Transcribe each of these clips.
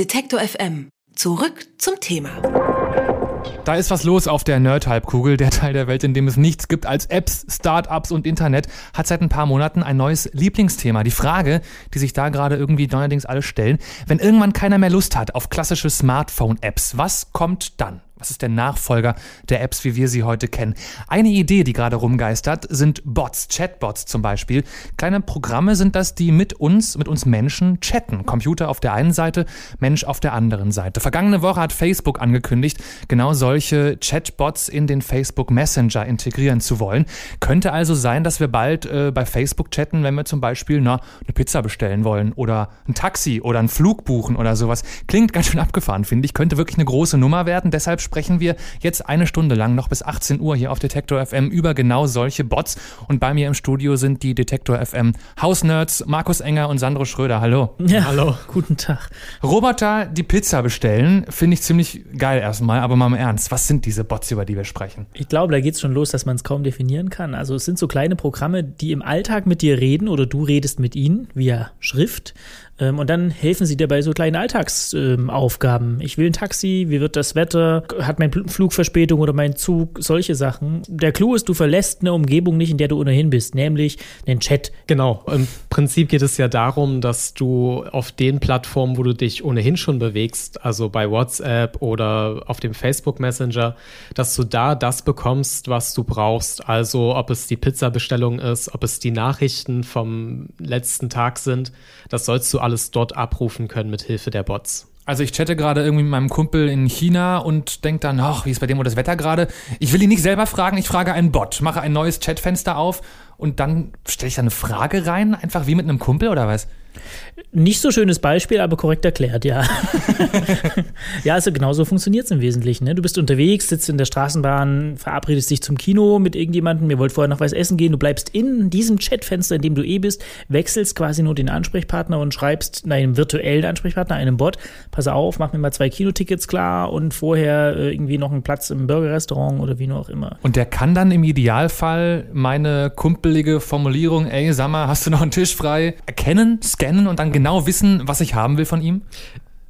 Detektor FM. Zurück zum Thema. Da ist was los auf der Nerd-Halbkugel, der Teil der Welt, in dem es nichts gibt als Apps, Startups und Internet, hat seit ein paar Monaten ein neues Lieblingsthema. Die Frage, die sich da gerade irgendwie neuerdings alle stellen, wenn irgendwann keiner mehr Lust hat auf klassische Smartphone-Apps, was kommt dann? Was ist der Nachfolger der Apps, wie wir sie heute kennen? Eine Idee, die gerade rumgeistert, sind Bots, Chatbots zum Beispiel. Kleine Programme sind das, die mit uns, mit uns Menschen chatten. Computer auf der einen Seite, Mensch auf der anderen Seite. Vergangene Woche hat Facebook angekündigt, genau solche Chatbots in den Facebook Messenger integrieren zu wollen. Könnte also sein, dass wir bald äh, bei Facebook chatten, wenn wir zum Beispiel na, eine Pizza bestellen wollen oder ein Taxi oder einen Flug buchen oder sowas. Klingt ganz schön abgefahren, finde ich. Könnte wirklich eine große Nummer werden. Deshalb sprechen wir jetzt eine Stunde lang noch bis 18 Uhr hier auf Detektor FM über genau solche Bots. Und bei mir im Studio sind die Detektor FM Hausnerds Markus Enger und Sandro Schröder. Hallo. Ja, hallo. Guten Tag. Roboter, die Pizza bestellen, finde ich ziemlich geil erstmal, aber mal im Ernst. Was sind diese Bots, über die wir sprechen? Ich glaube, da geht es schon los, dass man es kaum definieren kann. Also es sind so kleine Programme, die im Alltag mit dir reden oder du redest mit ihnen via Schrift ähm, und dann helfen sie dir bei so kleinen Alltagsaufgaben. Ähm, ich will ein Taxi, wie wird das Wetter, hat mein Flug Verspätung oder mein Zug, solche Sachen. Der Clou ist, du verlässt eine Umgebung nicht, in der du ohnehin bist, nämlich den Chat. Genau. Im Prinzip geht es ja darum, dass du auf den Plattformen, wo du dich ohnehin schon bewegst, also bei WhatsApp oder auf dem Facebook Messenger, dass du da das bekommst, was du brauchst. Also ob es die Pizzabestellung ist, ob es die Nachrichten vom letzten Tag sind, das sollst du alles alles dort abrufen können mit Hilfe der Bots. Also ich chatte gerade irgendwie mit meinem Kumpel in China und denke dann, ach, wie ist bei dem wohl das Wetter gerade? Ich will ihn nicht selber fragen, ich frage einen Bot, mache ein neues Chatfenster auf und dann stelle ich da eine Frage rein, einfach wie mit einem Kumpel oder was? Nicht so schönes Beispiel, aber korrekt erklärt, ja. ja, also genauso funktioniert es im Wesentlichen. Ne? Du bist unterwegs, sitzt in der Straßenbahn, verabredest dich zum Kino mit irgendjemandem, ihr wollt vorher noch was essen gehen, du bleibst in diesem Chatfenster, in dem du eh bist, wechselst quasi nur den Ansprechpartner und schreibst einem virtuellen Ansprechpartner, einem Bot, pass auf, mach mir mal zwei Kinotickets klar und vorher äh, irgendwie noch einen Platz im Burgerrestaurant oder wie nur auch immer. Und der kann dann im Idealfall meine kumpelige Formulierung, ey, sag mal, hast du noch einen Tisch frei, erkennen, scannen und dann genau wissen, was ich haben will von ihm?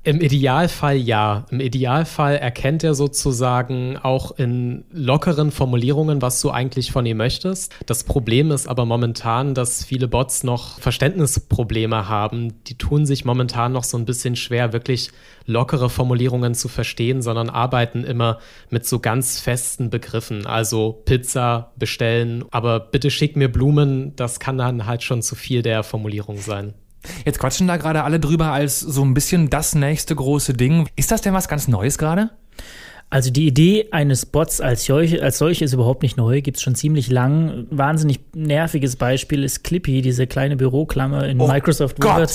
Im Idealfall ja. Im Idealfall erkennt er sozusagen auch in lockeren Formulierungen, was du eigentlich von ihm möchtest. Das Problem ist aber momentan, dass viele Bots noch Verständnisprobleme haben. Die tun sich momentan noch so ein bisschen schwer, wirklich lockere Formulierungen zu verstehen, sondern arbeiten immer mit so ganz festen Begriffen. Also Pizza bestellen, aber bitte schick mir Blumen, das kann dann halt schon zu viel der Formulierung sein. Jetzt quatschen da gerade alle drüber als so ein bisschen das nächste große Ding. Ist das denn was ganz Neues gerade? Also die Idee eines Bots als solche, als solche ist überhaupt nicht neu, gibt es schon ziemlich lang. Wahnsinnig nerviges Beispiel ist Clippy, diese kleine Büroklammer in oh Microsoft Word,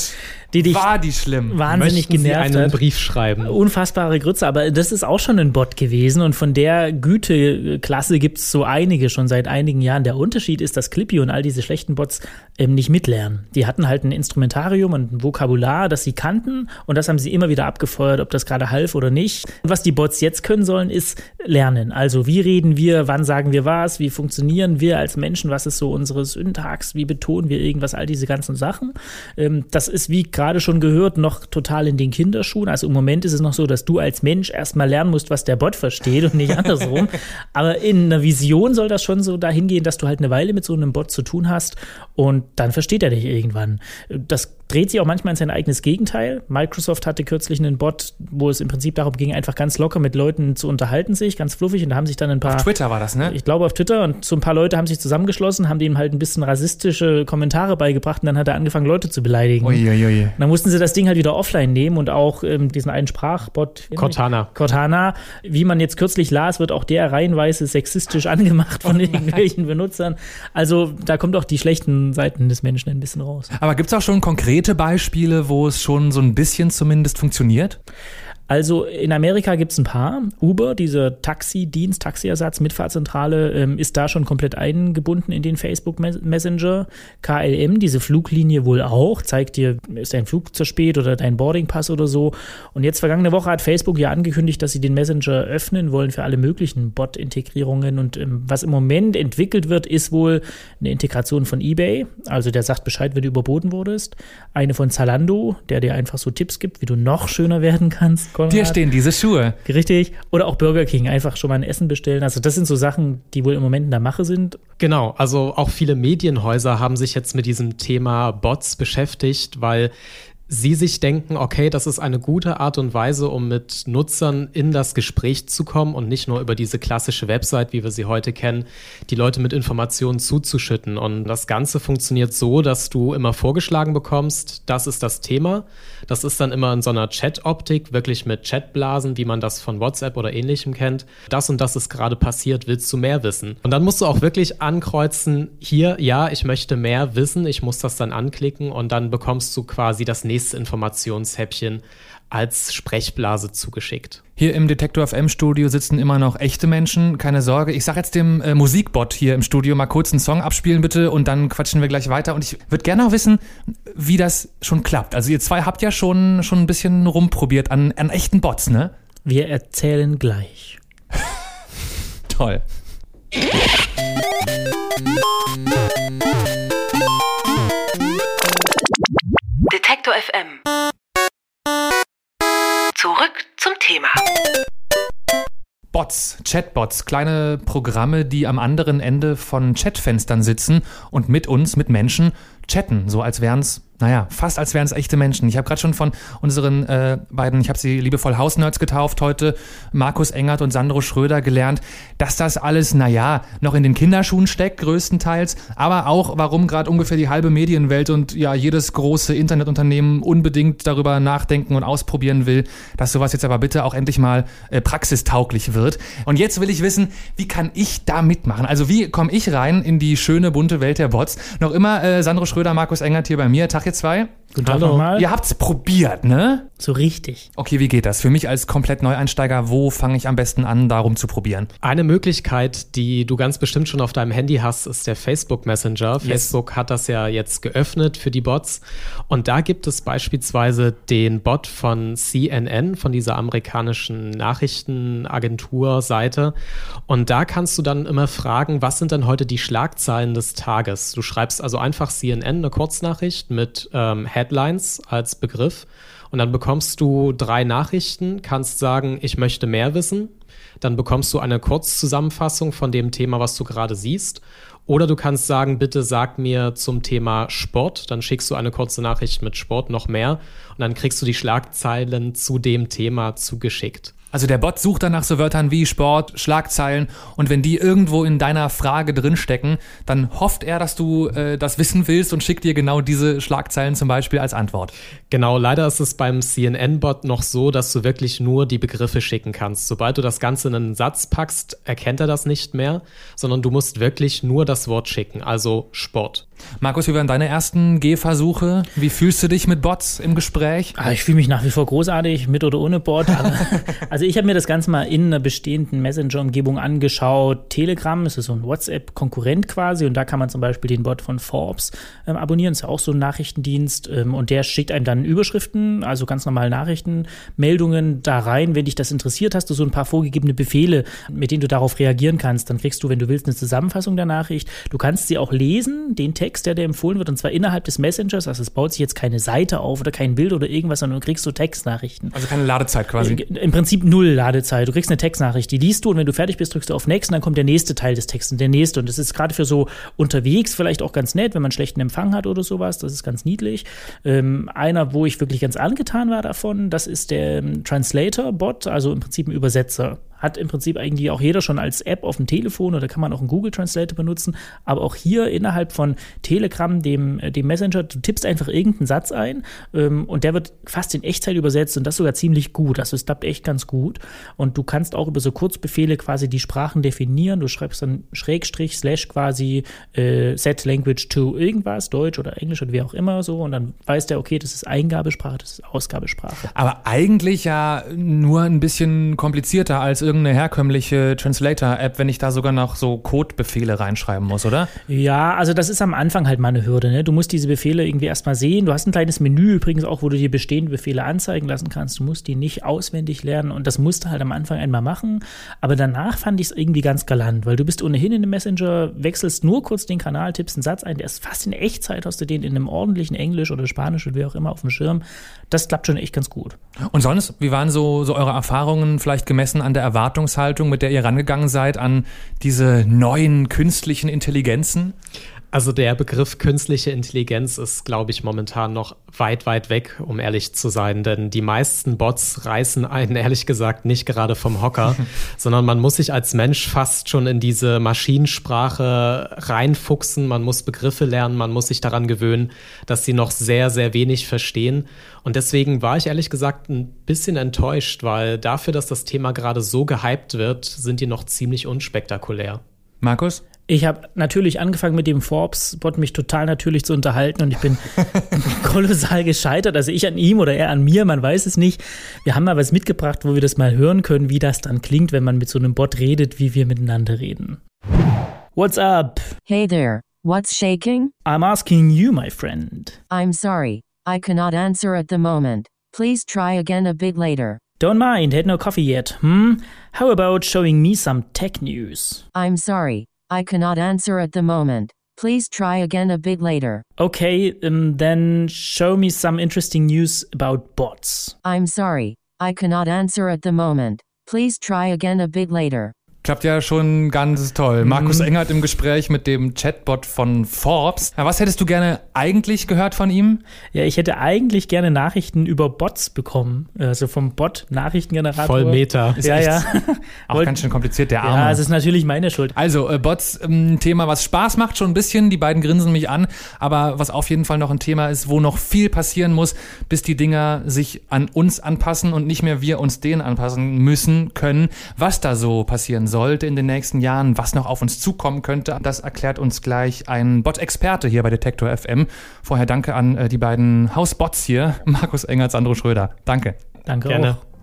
die dich war die schlimm. wahnsinnig Möchten genervt Sie einen hat. Brief schreiben. Unfassbare Grütze, aber das ist auch schon ein Bot gewesen und von der Güteklasse gibt es so einige schon seit einigen Jahren. Der Unterschied ist, dass Clippy und all diese schlechten Bots ähm, nicht mitlernen. Die hatten halt ein Instrumentarium und ein Vokabular, das sie kannten und das haben sie immer wieder abgefeuert, ob das gerade half oder nicht. Und was die Bots jetzt können sollen, ist lernen. Also wie reden wir, wann sagen wir was, wie funktionieren wir als Menschen, was ist so unsere Syntax, wie betonen wir irgendwas, all diese ganzen Sachen. Ähm, das ist, wie gerade schon gehört, noch total in den Kinderschuhen. Also im Moment ist es noch so, dass du als Mensch erstmal lernen musst, was der Bot versteht und nicht andersrum. Aber in einer Vision soll das schon so dahin gehen, dass du halt eine Weile mit so einem Bot zu tun hast und dann versteht er dich irgendwann. Das dreht sich auch manchmal in sein eigenes Gegenteil. Microsoft hatte kürzlich einen Bot, wo es im Prinzip darum ging, einfach ganz locker mit Leuten zu unterhalten sich, ganz fluffig. Und da haben sich dann ein paar. Auf Twitter war das, ne? Ich glaube auf Twitter. Und so ein paar Leute haben sich zusammengeschlossen, haben dem halt ein bisschen rassistische Kommentare beigebracht und dann hat er angefangen, Leute zu beleidigen. Uiuiui. Und dann mussten sie das Ding halt wieder offline nehmen und auch ähm, diesen einen Sprachbot. Cortana. Cortana. Wie man jetzt kürzlich las, wird auch der reihenweise sexistisch angemacht von irgendwelchen Benutzern. Also da kommt auch die schlechten Seiten des Menschen ein bisschen raus. Aber gibt es auch schon konkrete Beispiele, wo es schon so ein bisschen zumindest funktioniert? Also in Amerika gibt es ein paar. Uber, dieser Taxidienst, Taxiersatz, Mitfahrzentrale, ähm, ist da schon komplett eingebunden in den Facebook Messenger. KLM, diese Fluglinie wohl auch, zeigt dir, ist dein Flug zu spät oder dein Boardingpass oder so. Und jetzt vergangene Woche hat Facebook ja angekündigt, dass sie den Messenger öffnen wollen für alle möglichen Bot-Integrierungen. Und ähm, was im Moment entwickelt wird, ist wohl eine Integration von eBay. Also der sagt Bescheid, wenn du überboten wurdest. Eine von Zalando, der dir einfach so Tipps gibt, wie du noch schöner werden kannst. Konrad. Dir stehen diese Schuhe. Richtig. Oder auch Burger King, einfach schon mal ein Essen bestellen. Also das sind so Sachen, die wohl im Moment in der Mache sind. Genau, also auch viele Medienhäuser haben sich jetzt mit diesem Thema Bots beschäftigt, weil Sie sich denken, okay, das ist eine gute Art und Weise, um mit Nutzern in das Gespräch zu kommen und nicht nur über diese klassische Website, wie wir sie heute kennen, die Leute mit Informationen zuzuschütten. Und das Ganze funktioniert so, dass du immer vorgeschlagen bekommst, das ist das Thema. Das ist dann immer in so einer Chat-Optik, wirklich mit Chatblasen, wie man das von WhatsApp oder ähnlichem kennt. Das und das ist gerade passiert, willst du mehr wissen? Und dann musst du auch wirklich ankreuzen, hier, ja, ich möchte mehr wissen, ich muss das dann anklicken und dann bekommst du quasi das nächste nächste Informationshäppchen als Sprechblase zugeschickt. Hier im Detektor FM Studio sitzen immer noch echte Menschen, keine Sorge. Ich sag jetzt dem äh, Musikbot hier im Studio mal kurz einen Song abspielen bitte und dann quatschen wir gleich weiter und ich würde gerne auch wissen, wie das schon klappt. Also ihr zwei habt ja schon schon ein bisschen rumprobiert an, an echten Bots, ne? Wir erzählen gleich. Toll. Detektor FM. Zurück zum Thema. Bots, Chatbots, kleine Programme, die am anderen Ende von Chatfenstern sitzen und mit uns, mit Menschen chatten, so als wären es naja, fast als wären es echte Menschen. Ich habe gerade schon von unseren äh, beiden, ich habe sie liebevoll Hausnerds getauft heute, Markus Engert und Sandro Schröder gelernt, dass das alles, naja, noch in den Kinderschuhen steckt, größtenteils, aber auch, warum gerade ungefähr die halbe Medienwelt und ja, jedes große Internetunternehmen unbedingt darüber nachdenken und ausprobieren will, dass sowas jetzt aber bitte auch endlich mal äh, praxistauglich wird. Und jetzt will ich wissen, wie kann ich da mitmachen? Also wie komme ich rein in die schöne, bunte Welt der Bots? Noch immer äh, Sandro Schröder, Markus Engert hier bei mir. Tag ihr zwei. Guten Tag nochmal. Ihr habt's probiert, ne? So richtig. Okay, wie geht das? Für mich als komplett Neueinsteiger, wo fange ich am besten an, darum zu probieren? Eine Möglichkeit, die du ganz bestimmt schon auf deinem Handy hast, ist der Facebook Messenger. Yes. Facebook hat das ja jetzt geöffnet für die Bots. Und da gibt es beispielsweise den Bot von CNN, von dieser amerikanischen Nachrichtenagentur-Seite. Und da kannst du dann immer fragen, was sind denn heute die Schlagzeilen des Tages? Du schreibst also einfach CNN, eine Kurznachricht mit ähm, Headlines als Begriff. Und dann bekommst du drei Nachrichten, kannst sagen, ich möchte mehr wissen. Dann bekommst du eine Kurzzusammenfassung von dem Thema, was du gerade siehst. Oder du kannst sagen, bitte sag mir zum Thema Sport. Dann schickst du eine kurze Nachricht mit Sport noch mehr. Und dann kriegst du die Schlagzeilen zu dem Thema zugeschickt. Also der Bot sucht dann nach so Wörtern wie Sport, Schlagzeilen und wenn die irgendwo in deiner Frage drinstecken, dann hofft er, dass du äh, das wissen willst und schickt dir genau diese Schlagzeilen zum Beispiel als Antwort. Genau, leider ist es beim CNN-Bot noch so, dass du wirklich nur die Begriffe schicken kannst. Sobald du das Ganze in einen Satz packst, erkennt er das nicht mehr, sondern du musst wirklich nur das Wort schicken, also Sport. Markus, wie waren deine ersten Gehversuche? Wie fühlst du dich mit Bots im Gespräch? Ah, ich fühle mich nach wie vor großartig, mit oder ohne Bot. also ich habe mir das Ganze mal in einer bestehenden Messenger-Umgebung angeschaut. Telegram ist so ein WhatsApp-Konkurrent quasi und da kann man zum Beispiel den Bot von Forbes ähm, abonnieren. Ist ja auch so ein Nachrichtendienst ähm, und der schickt einem dann Überschriften, also ganz normale Nachrichtenmeldungen da rein. Wenn dich das interessiert, hast du so ein paar vorgegebene Befehle, mit denen du darauf reagieren kannst. Dann kriegst du, wenn du willst, eine Zusammenfassung der Nachricht. Du kannst sie auch lesen, den Text Text, der dir empfohlen wird, und zwar innerhalb des Messengers. Also es baut sich jetzt keine Seite auf oder kein Bild oder irgendwas, sondern du kriegst so Textnachrichten. Also keine Ladezeit quasi. Äh, Im Prinzip null Ladezeit. Du kriegst eine Textnachricht, die liest du und wenn du fertig bist, drückst du auf Next und dann kommt der nächste Teil des Textes und der nächste. Und das ist gerade für so unterwegs vielleicht auch ganz nett, wenn man schlechten Empfang hat oder sowas. Das ist ganz niedlich. Ähm, einer, wo ich wirklich ganz angetan war davon, das ist der ähm, Translator-Bot, also im Prinzip ein Übersetzer hat im Prinzip eigentlich auch jeder schon als App auf dem Telefon oder kann man auch einen Google Translator benutzen. Aber auch hier innerhalb von Telegram, dem, äh, dem Messenger, du tippst einfach irgendeinen Satz ein ähm, und der wird fast in Echtzeit übersetzt und das sogar ziemlich gut. Also es klappt echt ganz gut. Und du kannst auch über so Kurzbefehle quasi die Sprachen definieren. Du schreibst dann Schrägstrich, Slash quasi äh, Set Language to irgendwas, Deutsch oder Englisch oder wie auch immer so. Und dann weiß der, okay, das ist Eingabesprache, das ist Ausgabesprache. Aber eigentlich ja nur ein bisschen komplizierter als irgendeine herkömmliche Translator-App, wenn ich da sogar noch so Codebefehle reinschreiben muss, oder? Ja, also das ist am Anfang halt mal eine Hürde. Ne? Du musst diese Befehle irgendwie erstmal sehen. Du hast ein kleines Menü übrigens auch, wo du dir bestehende Befehle anzeigen lassen kannst. Du musst die nicht auswendig lernen und das musst du halt am Anfang einmal machen. Aber danach fand ich es irgendwie ganz galant, weil du bist ohnehin in dem Messenger, wechselst nur kurz den Kanal, tippst einen Satz ein, der ist fast in Echtzeit, hast du den in einem ordentlichen Englisch oder Spanisch oder wie auch immer auf dem Schirm. Das klappt schon echt ganz gut. Und sonst, wie waren so, so eure Erfahrungen vielleicht gemessen an der Erwartungshaltung, mit der ihr rangegangen seid an diese neuen künstlichen Intelligenzen? Also der Begriff künstliche Intelligenz ist, glaube ich, momentan noch weit, weit weg, um ehrlich zu sein. Denn die meisten Bots reißen einen, ehrlich gesagt, nicht gerade vom Hocker, sondern man muss sich als Mensch fast schon in diese Maschinensprache reinfuchsen. Man muss Begriffe lernen, man muss sich daran gewöhnen, dass sie noch sehr, sehr wenig verstehen. Und deswegen war ich ehrlich gesagt ein bisschen enttäuscht, weil dafür, dass das Thema gerade so gehypt wird, sind die noch ziemlich unspektakulär. Markus? Ich habe natürlich angefangen mit dem Forbes-Bot, mich total natürlich zu unterhalten und ich bin kolossal gescheitert. Also ich an ihm oder er an mir, man weiß es nicht. Wir haben mal was mitgebracht, wo wir das mal hören können, wie das dann klingt, wenn man mit so einem Bot redet, wie wir miteinander reden. What's up? Hey there, what's shaking? I'm asking you, my friend. I'm sorry, I cannot answer at the moment. Please try again a bit later. Don't mind, had no coffee yet, hmm? How about showing me some tech news? I'm sorry, I cannot answer at the moment. Please try again a bit later. Okay, um, then show me some interesting news about bots. I'm sorry, I cannot answer at the moment. Please try again a bit later. Klappt ja schon ganz toll. Markus Engert im Gespräch mit dem Chatbot von Forbes. Ja, was hättest du gerne eigentlich gehört von ihm? Ja, ich hätte eigentlich gerne Nachrichten über Bots bekommen. Also vom Bot-Nachrichtengenerator. Voll Meta. Ist ja, ja. Auch ganz schön kompliziert, der Arme. Ja, es ist natürlich meine Schuld. Also, äh, Bots, ein Thema, was Spaß macht schon ein bisschen. Die beiden grinsen mich an. Aber was auf jeden Fall noch ein Thema ist, wo noch viel passieren muss, bis die Dinger sich an uns anpassen und nicht mehr wir uns denen anpassen müssen, können. Was da so passieren sollte in den nächsten Jahren, was noch auf uns zukommen könnte, das erklärt uns gleich ein Bot-Experte hier bei Detektor FM. Vorher danke an äh, die beiden Hausbots hier, Markus Engert, Sandro Schröder. Danke. Danke Gerne. auch.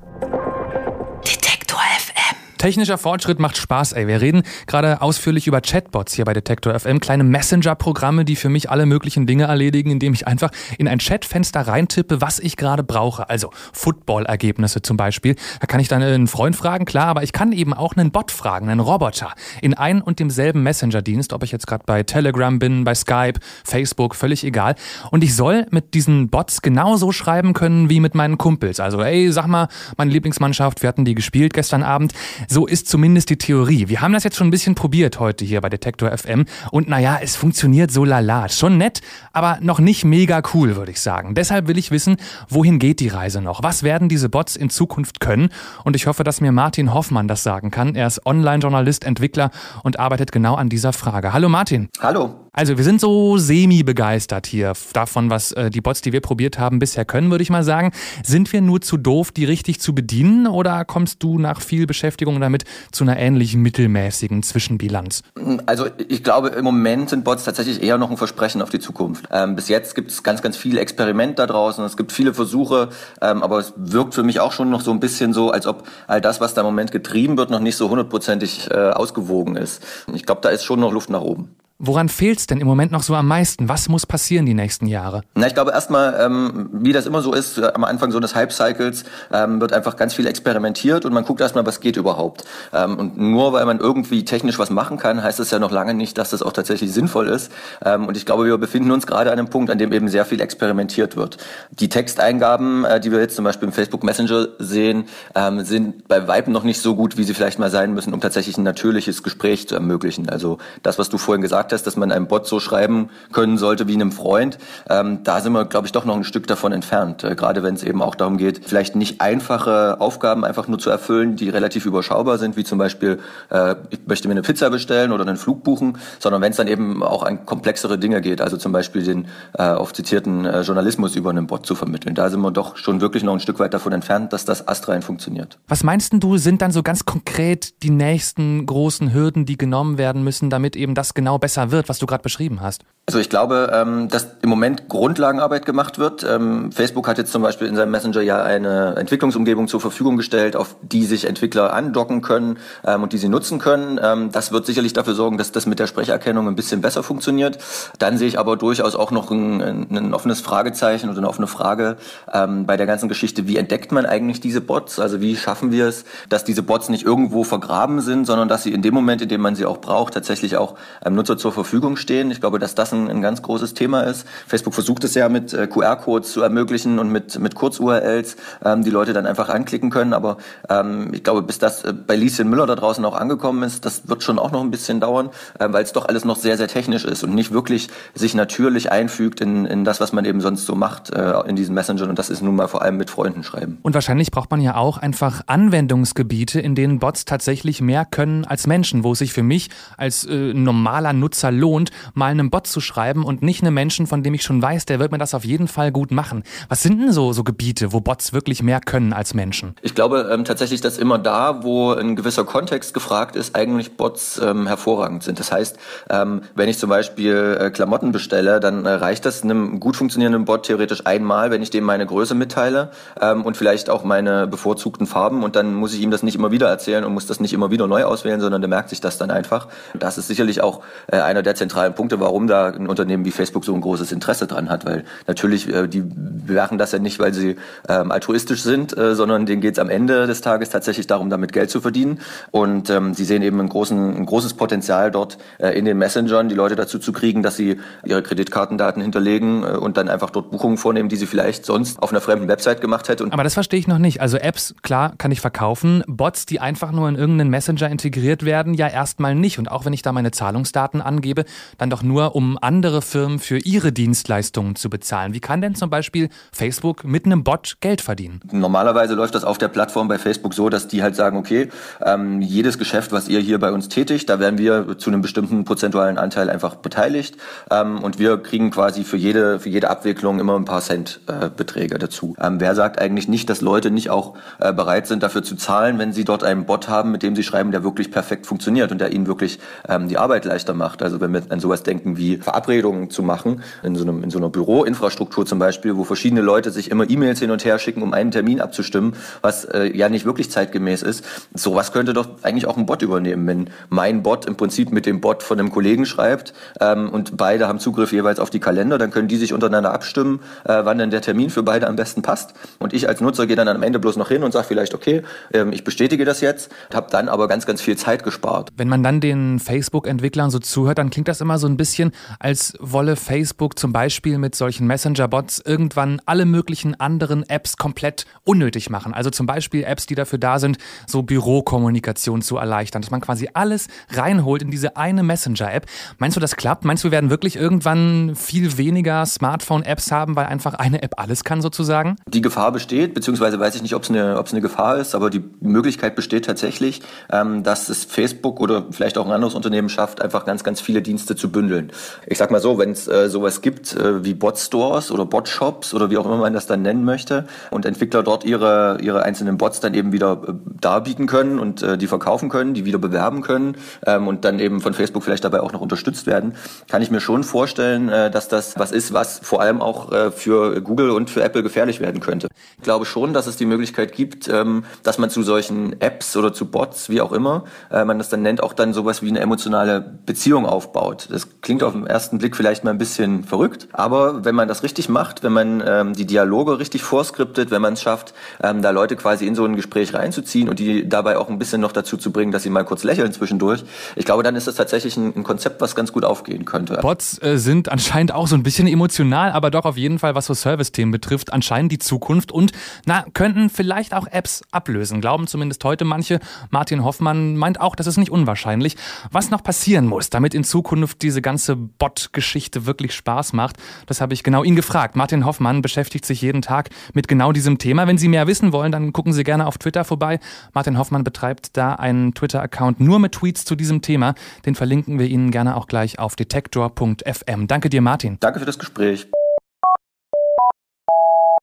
Technischer Fortschritt macht Spaß, ey. Wir reden gerade ausführlich über Chatbots hier bei Detektor FM, kleine Messenger-Programme, die für mich alle möglichen Dinge erledigen, indem ich einfach in ein Chatfenster reintippe, was ich gerade brauche. Also Football-Ergebnisse zum Beispiel. Da kann ich dann einen Freund fragen, klar, aber ich kann eben auch einen Bot fragen, einen Roboter. In ein und demselben Messenger-Dienst, ob ich jetzt gerade bei Telegram bin, bei Skype, Facebook, völlig egal. Und ich soll mit diesen Bots genauso schreiben können wie mit meinen Kumpels. Also, ey, sag mal, meine Lieblingsmannschaft, wir hatten die gespielt gestern Abend. So ist zumindest die Theorie. Wir haben das jetzt schon ein bisschen probiert heute hier bei Detektor FM und naja, es funktioniert so lala. Schon nett, aber noch nicht mega cool, würde ich sagen. Deshalb will ich wissen, wohin geht die Reise noch? Was werden diese Bots in Zukunft können? Und ich hoffe, dass mir Martin Hoffmann das sagen kann. Er ist Online-Journalist, Entwickler und arbeitet genau an dieser Frage. Hallo Martin. Hallo. Also wir sind so semi-begeistert hier davon, was äh, die Bots, die wir probiert haben, bisher können, würde ich mal sagen. Sind wir nur zu doof, die richtig zu bedienen oder kommst du nach viel Beschäftigung damit zu einer ähnlich mittelmäßigen Zwischenbilanz? Also ich glaube, im Moment sind Bots tatsächlich eher noch ein Versprechen auf die Zukunft. Ähm, bis jetzt gibt es ganz, ganz viele Experimente da draußen, es gibt viele Versuche, ähm, aber es wirkt für mich auch schon noch so ein bisschen so, als ob all das, was da im Moment getrieben wird, noch nicht so hundertprozentig äh, ausgewogen ist. Ich glaube, da ist schon noch Luft nach oben. Woran fehlt's denn im Moment noch so am meisten? Was muss passieren die nächsten Jahre? Na, ich glaube erstmal, ähm, wie das immer so ist, äh, am Anfang so eines Hype-Cycles ähm, wird einfach ganz viel experimentiert und man guckt erstmal, was geht überhaupt. Ähm, und nur weil man irgendwie technisch was machen kann, heißt es ja noch lange nicht, dass das auch tatsächlich sinnvoll ist. Ähm, und ich glaube, wir befinden uns gerade an einem Punkt, an dem eben sehr viel experimentiert wird. Die Texteingaben, äh, die wir jetzt zum Beispiel im Facebook Messenger sehen, ähm, sind bei Weitem noch nicht so gut, wie sie vielleicht mal sein müssen, um tatsächlich ein natürliches Gespräch zu ermöglichen. Also das, was du vorhin gesagt hast, dass man einem Bot so schreiben können sollte wie einem Freund, ähm, da sind wir, glaube ich, doch noch ein Stück davon entfernt. Äh, gerade wenn es eben auch darum geht, vielleicht nicht einfache Aufgaben einfach nur zu erfüllen, die relativ überschaubar sind, wie zum Beispiel, äh, ich möchte mir eine Pizza bestellen oder einen Flug buchen, sondern wenn es dann eben auch an komplexere Dinge geht, also zum Beispiel den äh, oft zitierten äh, Journalismus über einen Bot zu vermitteln. Da sind wir doch schon wirklich noch ein Stück weit davon entfernt, dass das astrein funktioniert. Was meinst du, sind dann so ganz konkret die nächsten großen Hürden, die genommen werden müssen, damit eben das genau besser wird, was du gerade beschrieben hast? Also ich glaube, ähm, dass im Moment Grundlagenarbeit gemacht wird. Ähm, Facebook hat jetzt zum Beispiel in seinem Messenger ja eine Entwicklungsumgebung zur Verfügung gestellt, auf die sich Entwickler andocken können ähm, und die sie nutzen können. Das wird sicherlich dafür sorgen, dass das mit der Sprecherkennung ein bisschen besser funktioniert. Dann sehe ich aber durchaus auch noch ein, ein offenes Fragezeichen oder eine offene Frage bei der ganzen Geschichte, wie entdeckt man eigentlich diese Bots? Also wie schaffen wir es, dass diese Bots nicht irgendwo vergraben sind, sondern dass sie in dem Moment, in dem man sie auch braucht, tatsächlich auch einem Nutzer zur Verfügung stehen. Ich glaube, dass das ein, ein ganz großes Thema ist. Facebook versucht es ja mit äh, QR-Codes zu ermöglichen und mit, mit Kurz-URLs, ähm, die Leute dann einfach anklicken können. Aber ähm, ich glaube, bis das äh, bei Lieschen Müller da draußen auch angekommen ist, das wird schon auch noch ein bisschen dauern, äh, weil es doch alles noch sehr, sehr technisch ist und nicht wirklich sich natürlich einfügt in, in das, was man eben sonst so macht äh, in diesen Messengern. Und das ist nun mal vor allem mit Freunden schreiben. Und wahrscheinlich braucht man ja auch einfach Anwendungsgebiete, in denen Bots tatsächlich mehr können als Menschen, wo sich für mich als normaler Nutzer lohnt, mal einem Bot zu schreiben und nicht einem Menschen, von dem ich schon weiß, der wird mir das auf jeden Fall gut machen. Was sind denn so, so Gebiete, wo Bots wirklich mehr können als Menschen? Ich glaube ähm, tatsächlich, dass immer da, wo ein gewisser Kontext gefragt ist, eigentlich Bots ähm, hervorragend sind. Das heißt, ähm, wenn ich zum Beispiel äh, Klamotten bestelle, dann äh, reicht das einem gut funktionierenden Bot theoretisch einmal, wenn ich dem meine Größe mitteile ähm, und vielleicht auch meine bevorzugten Farben und dann muss ich ihm das nicht immer wieder erzählen und muss das nicht immer wieder neu auswählen, sondern der merkt sich das dann einfach. Das ist sicherlich auch äh, einer der zentralen Punkte, warum da ein Unternehmen wie Facebook so ein großes Interesse dran hat, weil natürlich, äh, die bewerten das ja nicht, weil sie ähm, altruistisch sind, äh, sondern denen geht es am Ende des Tages tatsächlich darum, damit Geld zu verdienen. Und ähm, sie sehen eben einen großen, ein großes Potenzial dort äh, in den Messengern, die Leute dazu zu kriegen, dass sie ihre Kreditkartendaten hinterlegen äh, und dann einfach dort Buchungen vornehmen, die sie vielleicht sonst auf einer fremden Website gemacht hätte. Aber das verstehe ich noch nicht. Also Apps, klar, kann ich verkaufen. Bots, die einfach nur in irgendeinen Messenger integriert werden, ja erstmal nicht. Und auch wenn ich da meine Zahlungsdaten angebe, dann doch nur, um andere Firmen für ihre Dienstleistungen zu bezahlen. Wie kann denn zum Beispiel Facebook mit einem Bot Geld verdienen? Normalerweise läuft das auf der Plattform bei Facebook so, dass die halt sagen, okay, ähm, jedes Geschäft, was ihr hier bei uns tätigt, da werden wir zu einem bestimmten prozentualen Anteil einfach beteiligt ähm, und wir kriegen quasi für jede, für jede Abwicklung immer ein paar Cent äh, Beträge dazu. Ähm, wer sagt eigentlich nicht, dass Leute nicht auch äh, bereit sind, dafür zu zahlen, wenn sie dort einen Bot haben, mit dem sie schreiben, der wirklich perfekt funktioniert und der ihnen wirklich ähm, die Arbeit leichter macht? Also wenn wir an sowas denken wie Verabredungen zu machen, in so, einem, in so einer Büroinfrastruktur zum Beispiel, wo verschiedene Leute sich immer E-Mails hin und her schicken, um einen Termin abzustimmen, was äh, ja nicht wirklich zeitgemäß ist. Sowas könnte doch eigentlich auch ein Bot übernehmen, wenn mein Bot im Prinzip mit dem Bot von einem Kollegen schreibt ähm, und beide haben Zugriff jeweils auf die Kalender, dann können die sich untereinander abstimmen, äh, wann denn der Termin für beide am besten passt. Und ich als Nutzer gehe dann am Ende bloß noch hin und sage vielleicht, okay, ähm, ich bestätige das jetzt, habe dann aber ganz, ganz viel Zeit gespart. Wenn man dann den Facebook-Entwicklern so zuhört, dann klingt das immer so ein bisschen, als wolle Facebook zum Beispiel mit solchen Messenger-Bots irgendwann alle möglichen anderen Apps komplett unnötig machen. Also zum Beispiel Apps, die dafür da sind, so Bürokommunikation zu erleichtern, dass man quasi alles reinholt in diese eine Messenger-App. Meinst du, das klappt? Meinst du, wir werden wirklich irgendwann viel weniger Smartphone-Apps haben, weil einfach eine App alles kann sozusagen? Die Gefahr besteht, beziehungsweise weiß ich nicht, ob es eine, eine Gefahr ist, aber die Möglichkeit besteht tatsächlich, ähm, dass es Facebook oder vielleicht auch ein anderes Unternehmen schafft, einfach ganz, ganz viele Dienste zu bündeln. Ich sag mal so, wenn es äh, sowas gibt äh, wie Bot-Stores oder Bot-Shops oder wie auch immer man das dann nennen möchte und Entwickler dort ihre, ihre einzelnen Bots dann eben wieder äh, darbieten können und äh, die verkaufen können, die wieder bewerben können ähm, und dann eben von Facebook vielleicht dabei auch noch unterstützt werden, kann ich mir schon vorstellen, äh, dass das was ist, was vor allem auch äh, für Google und für Apple gefährlich werden könnte. Ich glaube schon, dass es die Möglichkeit gibt, ähm, dass man zu solchen Apps oder zu Bots, wie auch immer, äh, man das dann nennt, auch dann sowas wie eine emotionale Beziehung aufbaut. Das klingt auf den ersten Blick vielleicht mal ein bisschen verrückt, aber wenn man das richtig macht, wenn man ähm, die Dialoge richtig vorskriptet, wenn man es schafft, ähm, da Leute quasi in so ein Gespräch reinzuziehen und die dabei auch ein bisschen noch dazu zu bringen, dass sie mal kurz lächeln zwischendurch, ich glaube, dann ist das tatsächlich ein, ein Konzept, was ganz gut aufgehen könnte. Bots äh, sind anscheinend auch so ein bisschen emotional, aber doch auf jeden Fall, was so Service-Themen betrifft, anscheinend die Zukunft und na, könnten vielleicht auch Apps ablösen, glauben zumindest heute manche. Martin Hoffmann meint auch, das ist nicht unwahrscheinlich. Was noch passieren muss, damit damit in Zukunft diese ganze Bot-Geschichte wirklich Spaß macht. Das habe ich genau ihn gefragt. Martin Hoffmann beschäftigt sich jeden Tag mit genau diesem Thema. Wenn Sie mehr wissen wollen, dann gucken Sie gerne auf Twitter vorbei. Martin Hoffmann betreibt da einen Twitter-Account nur mit Tweets zu diesem Thema. Den verlinken wir Ihnen gerne auch gleich auf detektor.fm. Danke dir, Martin. Danke für das Gespräch.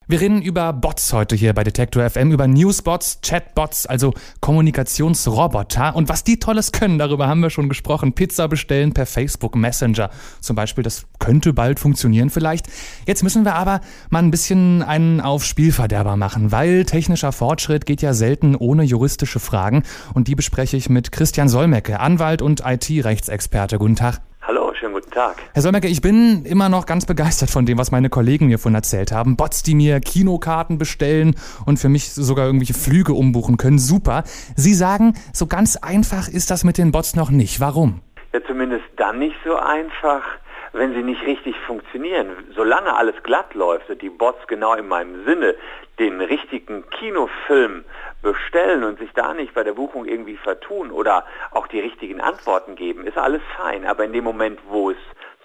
Wir reden über Bots heute hier bei Detektor FM, über Newsbots, Chatbots, also Kommunikationsroboter. Und was die Tolles können, darüber haben wir schon gesprochen. Pizza bestellen per Facebook Messenger. Zum Beispiel, das könnte bald funktionieren vielleicht. Jetzt müssen wir aber mal ein bisschen einen auf Spielverderber machen, weil technischer Fortschritt geht ja selten ohne juristische Fragen. Und die bespreche ich mit Christian Solmecke, Anwalt und IT-Rechtsexperte. Guten Tag. Guten Tag. Herr Solmecke, ich bin immer noch ganz begeistert von dem, was meine Kollegen mir von erzählt haben. Bots, die mir Kinokarten bestellen und für mich sogar irgendwelche Flüge umbuchen können. Super. Sie sagen, so ganz einfach ist das mit den Bots noch nicht. Warum? Ja, zumindest dann nicht so einfach, wenn sie nicht richtig funktionieren. Solange alles glatt läuft und die Bots genau in meinem Sinne den richtigen Kinofilm bestellen und sich da nicht bei der Buchung irgendwie vertun oder auch die richtigen Antworten geben, ist alles fein. Aber in dem Moment, wo es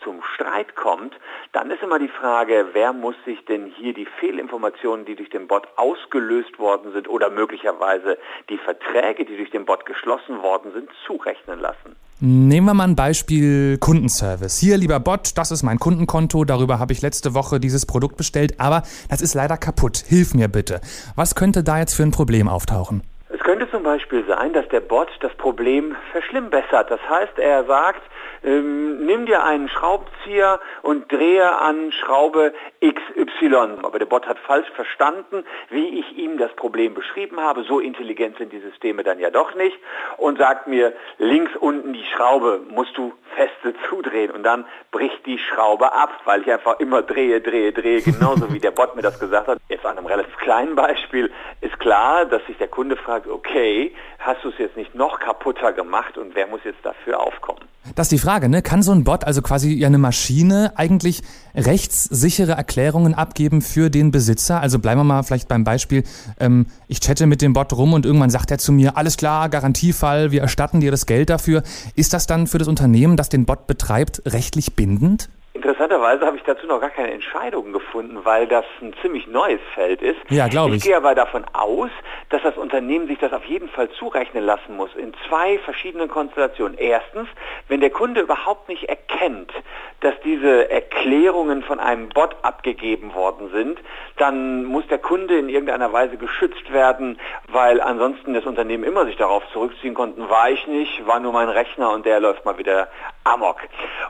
zum Streit kommt, dann ist immer die Frage, wer muss sich denn hier die Fehlinformationen, die durch den Bot ausgelöst worden sind oder möglicherweise die Verträge, die durch den Bot geschlossen worden sind, zurechnen lassen. Nehmen wir mal ein Beispiel Kundenservice. Hier, lieber Bot, das ist mein Kundenkonto, darüber habe ich letzte Woche dieses Produkt bestellt, aber das ist leider kaputt. Hilf mir bitte. Was könnte da jetzt für ein Problem auftauchen? Es könnte zum Beispiel sein, dass der Bot das Problem verschlimmbessert. Das heißt, er sagt, ähm, nimm dir einen Schraubenzieher und drehe an Schraube XY. Aber der Bot hat falsch verstanden, wie ich ihm das Problem beschrieben habe. So intelligent sind die Systeme dann ja doch nicht. Und sagt mir, links unten die Schraube musst du feste zudrehen. Und dann bricht die Schraube ab, weil ich einfach immer drehe, drehe, drehe, genauso wie der Bot mir das gesagt hat. Jetzt an einem relativ kleinen Beispiel ist klar, dass sich der Kunde fragt, okay, hast du es jetzt nicht noch kaputter gemacht und wer muss jetzt dafür aufkommen? Das ist die Frage, ne? Kann so ein Bot, also quasi ja eine Maschine, eigentlich rechtssichere Erklärungen abgeben für den Besitzer? Also bleiben wir mal vielleicht beim Beispiel, ähm, ich chatte mit dem Bot rum und irgendwann sagt er zu mir, alles klar, Garantiefall, wir erstatten dir das Geld dafür. Ist das dann für das Unternehmen, das den Bot betreibt, rechtlich bindend? Interessanterweise habe ich dazu noch gar keine Entscheidungen gefunden, weil das ein ziemlich neues Feld ist. Ja, glaube ich. Ich gehe aber davon aus, dass das Unternehmen sich das auf jeden Fall zurechnen lassen muss in zwei verschiedenen Konstellationen. Erstens, wenn der Kunde überhaupt nicht erkennt, dass diese Erklärungen von einem Bot abgegeben worden sind, dann muss der Kunde in irgendeiner Weise geschützt werden, weil ansonsten das Unternehmen immer sich darauf zurückziehen konnten, war ich nicht, war nur mein Rechner und der läuft mal wieder amok.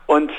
Und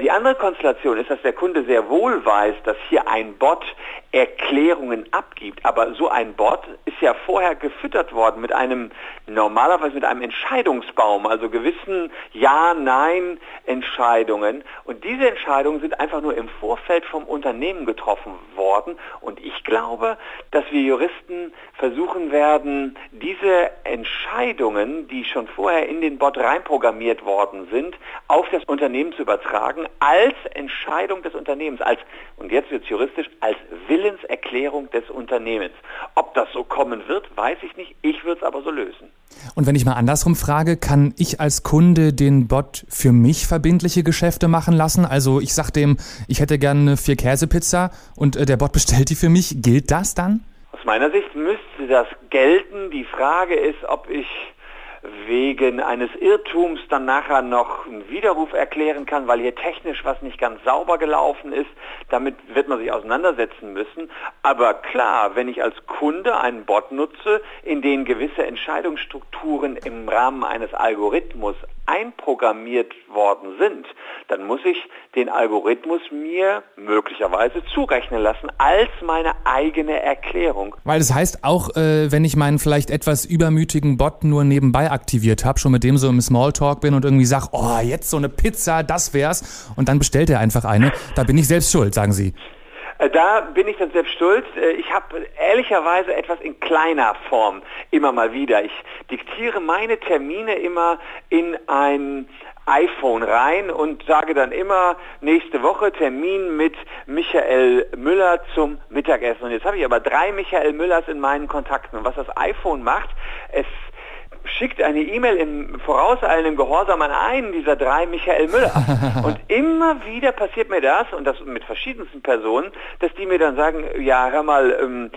die andere Konstellation ist, dass der Kunde sehr wohl weiß, dass hier ein Bot Erklärungen abgibt. Aber so ein Bot ist ja vorher gefüttert worden mit einem, normalerweise mit einem Entscheidungsbaum, also gewissen Ja-Nein-Entscheidungen. Und diese Entscheidungen sind einfach nur im Vorfeld vom Unternehmen getroffen worden. Und ich glaube, dass wir Juristen versuchen werden, diese Entscheidungen, die schon vorher in den Bot reinprogrammiert worden sind, auf das Unternehmen zu übertragen, als Entscheidung des Unternehmens, als, und jetzt wird es juristisch, als Willenserklärung des Unternehmens. Ob das so kommen wird, weiß ich nicht. Ich würde es aber so lösen. Und wenn ich mal andersrum frage, kann ich als Kunde den Bot für mich verbindliche Geschäfte machen lassen? Also ich sage dem, ich hätte gerne eine vier Käsepizza und äh, der Bot bestellt die für mich. Gilt das dann? Aus meiner Sicht müsste das gelten. Die Frage ist, ob ich wegen eines Irrtums dann nachher noch einen Widerruf erklären kann, weil hier technisch was nicht ganz sauber gelaufen ist. Damit wird man sich auseinandersetzen müssen. Aber klar, wenn ich als Kunde einen Bot nutze, in den gewisse Entscheidungsstrukturen im Rahmen eines Algorithmus einprogrammiert worden sind, dann muss ich den Algorithmus mir möglicherweise zurechnen lassen als meine eigene Erklärung. Weil das heißt auch, äh, wenn ich meinen vielleicht etwas übermütigen Bot nur nebenbei aktiviert habe, schon mit dem so im Smalltalk bin und irgendwie sage, oh, jetzt so eine Pizza, das wär's, und dann bestellt er einfach eine, da bin ich selbst schuld, sagen Sie. Äh, da bin ich dann selbst stolz. Äh, ich habe ehrlicherweise etwas in kleiner Form immer mal wieder. Ich diktiere meine Termine immer in ein iPhone rein und sage dann immer nächste Woche Termin mit Michael Müller zum Mittagessen. Und jetzt habe ich aber drei Michael Müllers in meinen Kontakten. Und was das iPhone macht, es schickt eine E-Mail im vorauseilendem Gehorsam an einen dieser drei Michael Müller. und immer wieder passiert mir das, und das mit verschiedensten Personen, dass die mir dann sagen, ja, hör mal, ähm,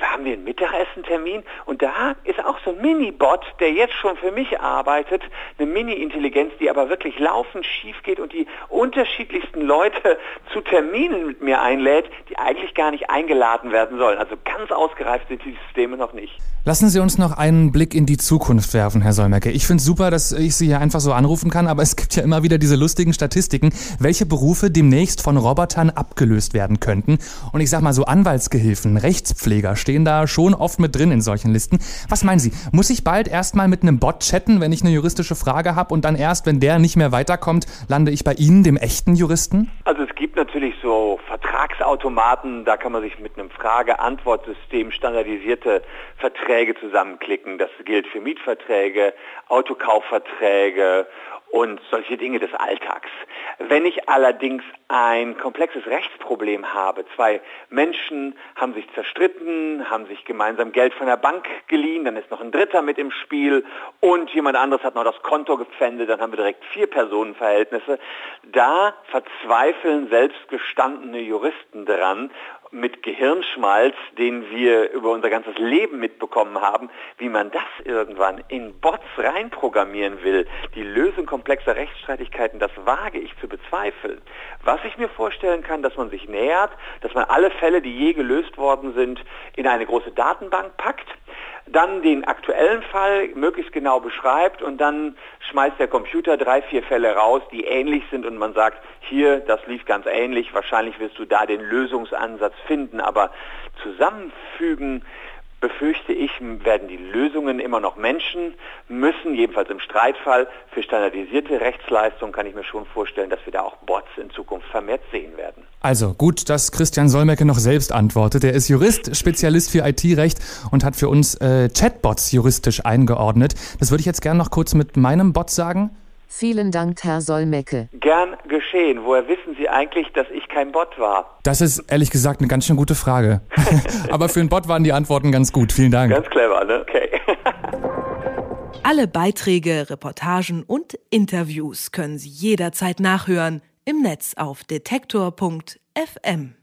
haben wir einen Mittagessentermin? Und da ist auch so ein Mini-Bot, der jetzt schon für mich arbeitet, eine Mini-Intelligenz, die aber wirklich laufend schief geht und die unterschiedlichsten Leute zu Terminen mit mir einlädt, die eigentlich gar nicht eingeladen werden sollen. Also ganz ausgereift sind die Systeme noch nicht. Lassen Sie uns noch einen Blick in die Zukunft werfen, Herr Solmecke. Ich finde es super, dass ich Sie hier einfach so anrufen kann, aber es gibt ja immer wieder diese lustigen Statistiken, welche Berufe demnächst von Robotern abgelöst werden könnten. Und ich sag mal so Anwaltsgehilfen, Rechtspfleger stehen da schon oft mit drin in solchen Listen. Was meinen Sie? Muss ich bald erstmal mit einem Bot chatten, wenn ich eine juristische Frage habe und dann erst, wenn der nicht mehr weiterkommt, lande ich bei Ihnen, dem echten Juristen? Also es gibt natürlich so Vertragsautomaten, da kann man sich mit einem Frage-Antwort-System standardisierte Verträge zusammenklicken. Das gilt für Mietverträge, Autokaufverträge und solche Dinge des Alltags. Wenn ich allerdings ein komplexes Rechtsproblem habe, zwei Menschen haben sich zerstritten, haben sich gemeinsam Geld von der Bank geliehen, dann ist noch ein Dritter mit im Spiel und jemand anderes hat noch das Konto gepfändet, dann haben wir direkt vier Personenverhältnisse. Da verzweifeln selbst gestandene Juristen dran mit Gehirnschmalz, den wir über unser ganzes Leben mitbekommen haben, wie man das irgendwann in Bots reinprogrammieren will, die Lösung komplexer Rechtsstreitigkeiten, das wage ich zu bezweifeln. Was ich mir vorstellen kann, dass man sich nähert, dass man alle Fälle, die je gelöst worden sind, in eine große Datenbank packt, dann den aktuellen Fall möglichst genau beschreibt und dann schmeißt der Computer drei, vier Fälle raus, die ähnlich sind und man sagt, hier, das lief ganz ähnlich, wahrscheinlich wirst du da den Lösungsansatz finden, aber zusammenfügen, befürchte ich, werden die Lösungen immer noch Menschen müssen, jedenfalls im Streitfall. Für standardisierte Rechtsleistungen kann ich mir schon vorstellen, dass wir da auch Bots in Zukunft vermehrt sehen werden. Also gut, dass Christian Solmecke noch selbst antwortet. Er ist Jurist, Spezialist für IT-Recht und hat für uns äh, Chatbots juristisch eingeordnet. Das würde ich jetzt gerne noch kurz mit meinem Bot sagen. Vielen Dank, Herr Solmecke. Gern geschehen. Woher wissen Sie eigentlich, dass ich kein Bot war? Das ist ehrlich gesagt eine ganz schön gute Frage. Aber für einen Bot waren die Antworten ganz gut. Vielen Dank. Ganz clever, ne? Okay. Alle Beiträge, Reportagen und Interviews können Sie jederzeit nachhören im Netz auf detektor.fm.